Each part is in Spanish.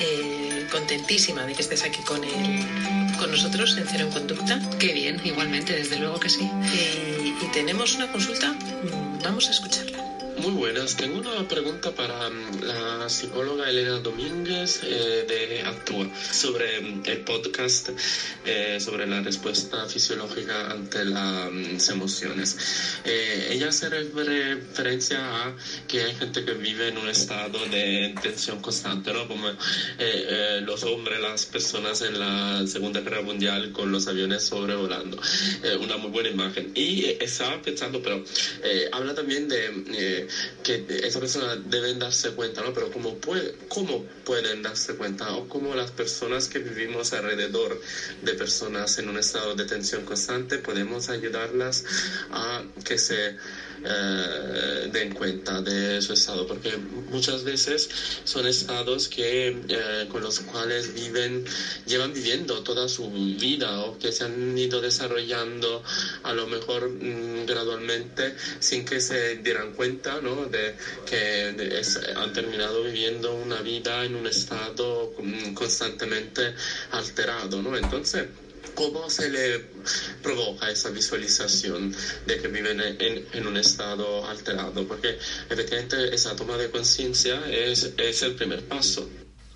Eh, contentísima de que estés aquí con, el, con nosotros en Cero en Conducta. Qué bien, igualmente, desde luego que sí. Eh, y tenemos una consulta. Mm, Vamos a escucharla. Muy buenas, tengo una pregunta para mm, la psicóloga Elena Domínguez eh, de Actúa sobre mm, el podcast eh, sobre la respuesta fisiológica ante las emociones. Eh, ella hace refer- referencia a que hay gente que vive en un estado de tensión constante, ¿no? Como eh, eh, los hombres, las personas en la Segunda Guerra Mundial con los aviones sobrevolando. Eh, una muy buena imagen. Y estaba pensando, pero habla también de eh, que esas personas deben darse cuenta, ¿no? Pero ¿cómo, puede, ¿cómo pueden darse cuenta? O cómo las personas que vivimos alrededor de personas en un estado de tensión constante podemos ayudarlas a que se eh, den cuenta de su estado, porque muchas veces son estados que eh, con los cuales viven, llevan viviendo toda su vida o que se han ido desarrollando a lo mejor mm, gradualmente sin que se dieran cuenta, ¿no? De que han terminado viviendo una vida en un estado mm, constantemente alterado, ¿no? Entonces ¿Cómo se le provoca esa visualización de que viven en, en un estado alterado? Porque efectivamente esa toma de conciencia es, es el primer paso.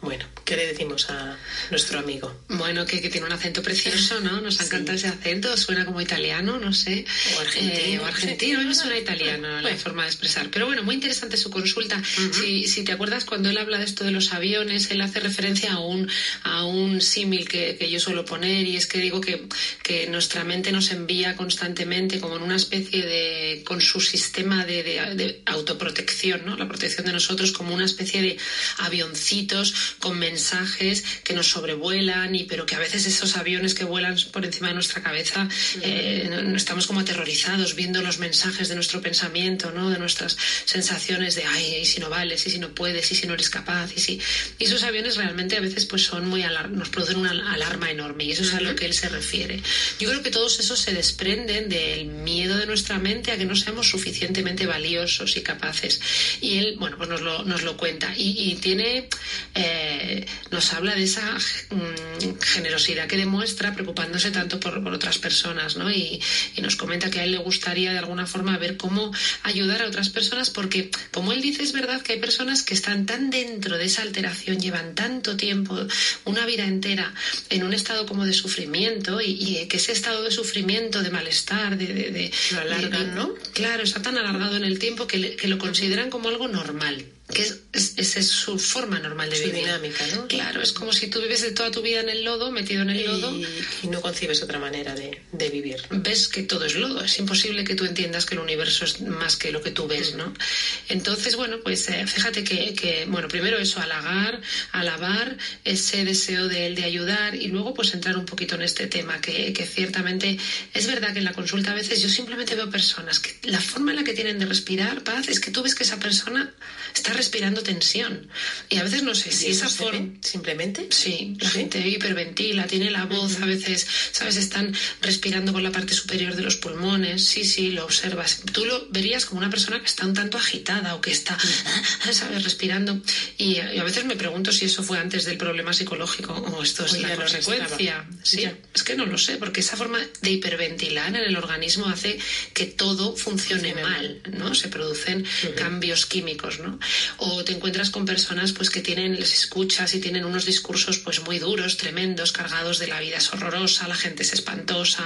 Bueno, ¿qué le decimos a nuestro amigo? Bueno, que, que tiene un acento precioso, ¿no? Nos ha encantado ese acento, suena como italiano, no sé. O argentino, Eh, o no argentino, a mí me suena italiano la forma de expresar. Pero bueno, muy interesante su consulta. si, si te acuerdas, cuando él habla de esto de los aviones, él hace referencia a un, a un símil que, que yo suelo poner y es que digo que, que nuestra mente nos envía constantemente como en una especie de, con su sistema de, de- de autoprotección, ¿no? La protección de nosotros como una especie de avioncitos con mensajes que nos sobrevuelan y pero que a veces esos aviones que vuelan por encima de nuestra cabeza eh, no- no estamos como aterrorizados viendo los mensajes de nuestro pensamiento, ¿no? De nuestras sensaciones de ay, y si no vales, y si no puedes, y si no eres capaz, y si y esos aviones realmente a veces pues son muy alar- nos producen una alarma enorme y eso es a lo que él se refiere. Yo creo que todos esos se desprenden del miedo de nuestra mente a que no seamos suficientemente valiosos y capaces. Y él, bueno, pues nos lo, nos lo cuenta. Y, y tiene, eh, nos habla de esa mm, generosidad que demuestra preocupándose tanto por, por otras personas, ¿no? Y, y nos comenta que a él le gustaría de alguna forma ver cómo ayudar a otras personas, porque como él dice, es verdad que hay personas que están tan dentro de esa alteración, llevan tanto tiempo, una vida entera, en un estado como de sufrimiento, y, y que ese estado de sufrimiento, de malestar, de... de- de- Lo alargan, de- ¿no? Claro, está tan alargado en el tiempo que, le- que lo consideran como algo normal. Que es, es- esa es su forma normal de Su vivir. dinámica, ¿no? Claro, es como si tú vives de toda tu vida en el lodo, metido en el lodo. Y, y no concibes otra manera de, de vivir. ves que todo es lodo. Es imposible que tú entiendas que el universo es más que lo que tú ves, ¿no? Entonces, bueno, pues eh, fíjate que, que, bueno, primero eso, halagar, alabar ese deseo de él de ayudar y luego pues entrar un poquito en este tema, que, que ciertamente es verdad que en la consulta a veces yo simplemente veo personas que la forma en la que tienen de respirar paz es que tú ves que esa persona está respirando tensión. Y a veces no sé si ¿Y eso esa forma... simplemente? Sí, la ¿Sí? gente hiperventila, tiene la voz a veces, ¿sabes? Están respirando con la parte superior de los pulmones. Sí, sí, lo observas. Tú lo verías como una persona que está un tanto agitada o que está, ¿sabes? Respirando. Y, y a veces me pregunto si eso fue antes del problema psicológico o esto es ya la consecuencia. Sí, Ya. es que no lo sé, porque esa forma de hiperventilar en el organismo hace que todo funcione Funcione mal, ¿no? Se producen cambios químicos, ¿no? O te encuentras con personas pues que tienen, les escuchas y tienen unos discursos pues muy duros, tremendos, cargados de la vida es horrorosa, la gente es espantosa,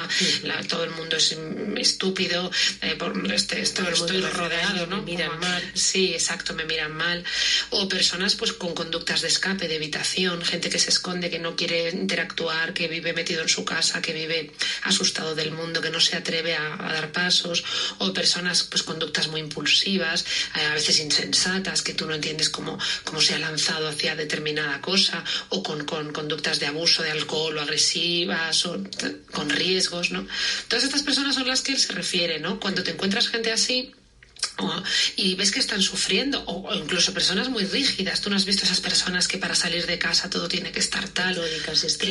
todo el mundo es estúpido, eh, por este, estoy, estoy rodeado, ¿no? Me miran mal. Sí, exacto, me miran mal. O personas pues con conductas de escape, de evitación, gente que se esconde, que no quiere interactuar, que vive metido en su casa, que vive asustado del mundo, que no se atreve a, dar pasos, o personas pues conductas muy impulsivas, eh, a veces insensatas, que tú no entiendes cómo, cómo se ha lanzado hacia determinada cosa, o con, con conductas de abuso de alcohol o agresivas, o con riesgos, ¿no? Todas estas personas son las que él se refiere, ¿no? Cuando te encuentras gente así, y ves que están sufriendo, o, incluso personas muy rígidas. Tú no has visto esas personas que para salir de casa todo tiene que estar tal.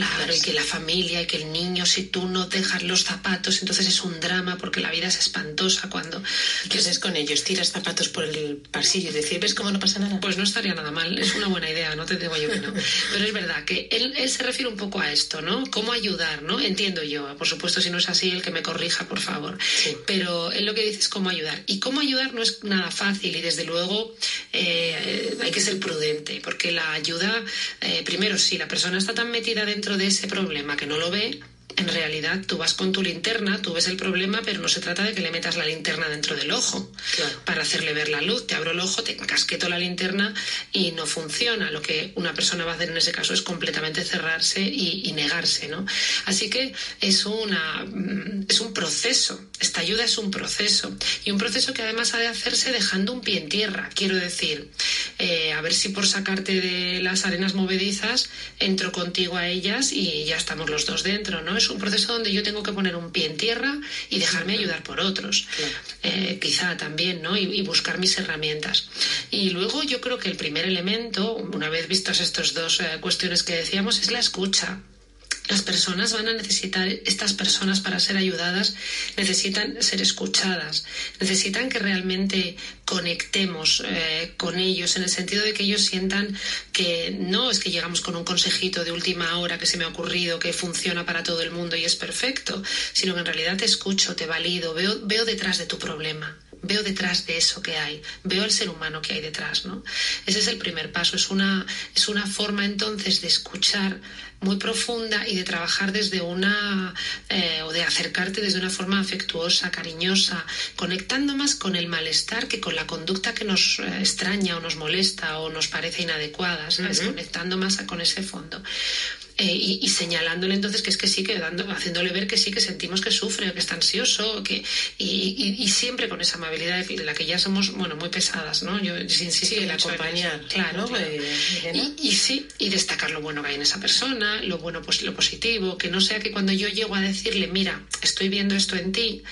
claro, y que la familia y que el niño, si tú no dejas los zapatos, entonces es un drama porque la vida es espantosa cuando. ¿Qué haces con ellos? ¿Tiras zapatos por el pasillo y decir, ves cómo no pasa nada? Pues no estaría nada mal, es una buena idea, no te digo yo que no. Pero es verdad que él, él se refiere un poco a esto, ¿no? ¿Cómo ayudar, no? Entiendo yo, por supuesto, si no es así, el que me corrija, por favor. Pero él lo que dice es cómo ayudar. ¿Y cómo ayudar? No es nada fácil y desde luego eh, hay que ser prudente porque la ayuda, eh, primero, si la persona está tan metida dentro de ese problema que no lo ve, en realidad tú vas con tu linterna, tú ves el problema, pero no se trata de que le metas la linterna dentro del ojo para hacerle ver la luz. Te abro el ojo, te casqueto la linterna y no funciona. Lo que una persona va a hacer en ese caso es completamente cerrarse y, negarse, ¿no? Así que es una mm, es un proceso. Esta ayuda es un proceso y un proceso que además ha de hacerse dejando un pie en tierra. Quiero decir, eh, a ver si por sacarte de las arenas movedizas entro contigo a ellas y ya estamos los dos dentro, ¿no? es un proceso donde yo tengo que poner un pie en tierra y dejarme ayudar por otros. Eh, quizá también, ¿no? Y, buscar mis herramientas. Y luego yo creo que el primer elemento, una vez vistas estas dos eh, cuestiones que decíamos, es la escucha. Las personas van a necesitar, estas personas para ser ayudadas necesitan ser escuchadas, necesitan que realmente conectemos eh, con ellos en el sentido de que ellos sientan que no es que llegamos con un consejito de última hora que se me ha ocurrido, que funciona para todo el mundo y es perfecto, sino que en realidad te escucho, te valido, veo, veo detrás de tu problema veo detrás de eso que hay, veo el ser humano que hay detrás, ¿no? Ese es el primer paso, es una, es una forma entonces de escuchar muy profunda y de trabajar desde una eh, o de acercarte desde una forma afectuosa, cariñosa, conectando más con el malestar que con la conducta que nos eh, extraña o nos molesta o nos parece inadecuada, ¿sabes? Conectando más con ese fondo. Eh, y, señalándole entonces que es que sí, que dando, haciéndole ver que sí, que sentimos que sufre, que está ansioso, que, y, siempre con esa amabilidad de la que ya somos, bueno, muy pesadas, ¿no? Yo insisto sí, el acompañar, claro. y, sí, y destacar lo bueno que hay en esa persona, lo bueno, pues lo positivo, que no sea que cuando yo llego a decirle, mira, estoy viendo esto en ti,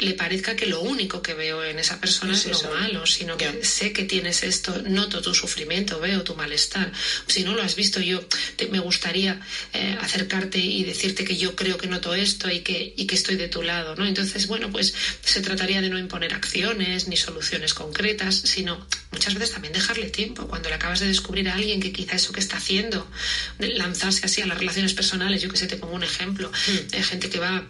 le parezca que lo único que veo en esa persona es, lo malo, sino que sé que tienes esto, noto tu sufrimiento, veo tu malestar. Si no lo has visto, yo me gustaría eh, acercarte y decirte que yo creo que noto esto y que, y que estoy de tu lado, ¿no? Entonces, bueno, pues se trataría de no imponer acciones ni soluciones concretas, sino muchas veces también dejarle tiempo. Cuando le acabas de descubrir a alguien que quizá eso que está haciendo, lanzarse así a las relaciones personales, yo que sé, te pongo un ejemplo, mm. hay gente que va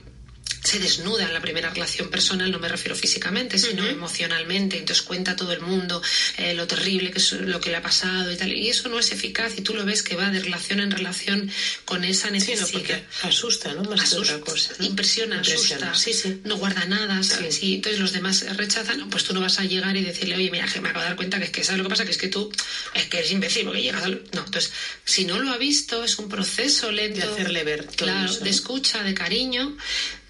se desnuda en la primera relación personal, no me refiero físicamente, sino emocionalmente, entonces cuenta a todo el mundo eh, lo terrible que es lo que le ha pasado y tal, y eso no es eficaz y tú lo ves que va de relación en relación con esa necesidad. Sí, porque asusta, ¿no? Más asusta, otra cosa. Impresiona, asusta, sí, sí. no guarda nada, ¿sabes? Y entonces los demás rechazan, pues tú no vas a llegar y decirle, oye, mira, que me acabo de dar cuenta que es que, ¿sabes lo que pasa? Que es que tú, es que eres imbécil porque llegas al... No, entonces, si no lo ha visto, es un proceso lento. De hacerle ver. claro, de escucha, de cariño,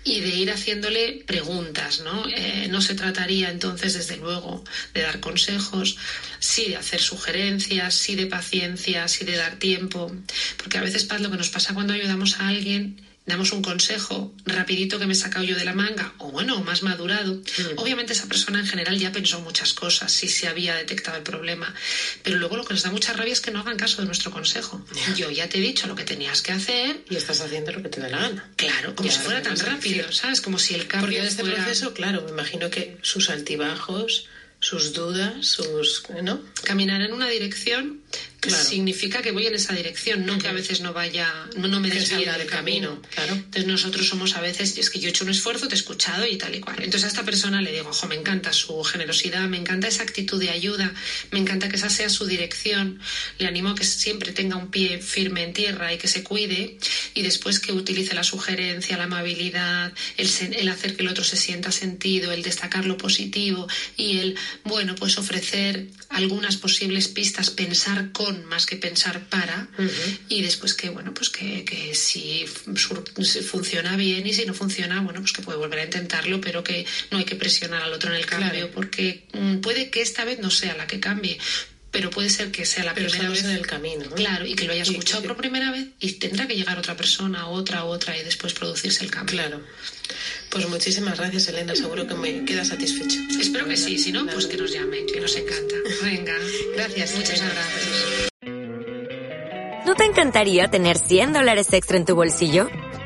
y de ir haciéndole preguntas, ¿no? Eh, no se trataría entonces, desde luego, de dar consejos, sí de hacer sugerencias, sí de paciencia, sí de dar tiempo, porque a veces Paz, lo que nos pasa cuando ayudamos a alguien damos un consejo rapidito que me he sacado yo de la manga, o bueno, más madurado, mm. obviamente esa persona en general ya pensó muchas cosas, si se había detectado el problema, pero luego lo que nos da mucha rabia es que no hagan caso de nuestro consejo. Yo ya te he dicho lo que tenías que hacer. Y estás haciendo lo que te da la gana. Claro, como si fuera tan rápido, ¿sabes? Como si el cambio Porque en este proceso, claro, me imagino que sus altibajos sus dudas, sus... ¿no? Caminar en una dirección significa que voy en esa dirección, no que a veces no vaya, no, no me desvíe del camino. Claro. Entonces nosotros somos a veces, es que yo he hecho un esfuerzo, te he escuchado y tal y cual. Entonces a esta persona le digo, ojo, me encanta su generosidad, me encanta esa actitud de ayuda, me encanta que esa sea su dirección, le animo a que siempre tenga un pie firme en tierra y que se cuide y después que utilice la sugerencia, la amabilidad, el, el hacer que el otro se sienta sentido, el destacar lo positivo y el, bueno, pues ofrecer algunas posibles pistas, pensar con más que pensar para y después que bueno pues que, que si, funciona bien y si no funciona bueno pues que puede volver a intentarlo pero que no hay que presionar al otro en el cambio porque mm, puede que esta vez no sea la que cambie pero puede ser que sea la primera vez en el camino claro y que lo haya escuchado por primera vez y tendrá que llegar otra persona otra otra y después producirse el cambio. Claro. Pues muchísimas gracias Elena. Seguro que me queda satisfecho espero que sí si no pues que nos llame que nos encanta. Venga. Gracias. Muchas gracias. ¿No te encantaría tener 100 dólares extra en tu bolsillo?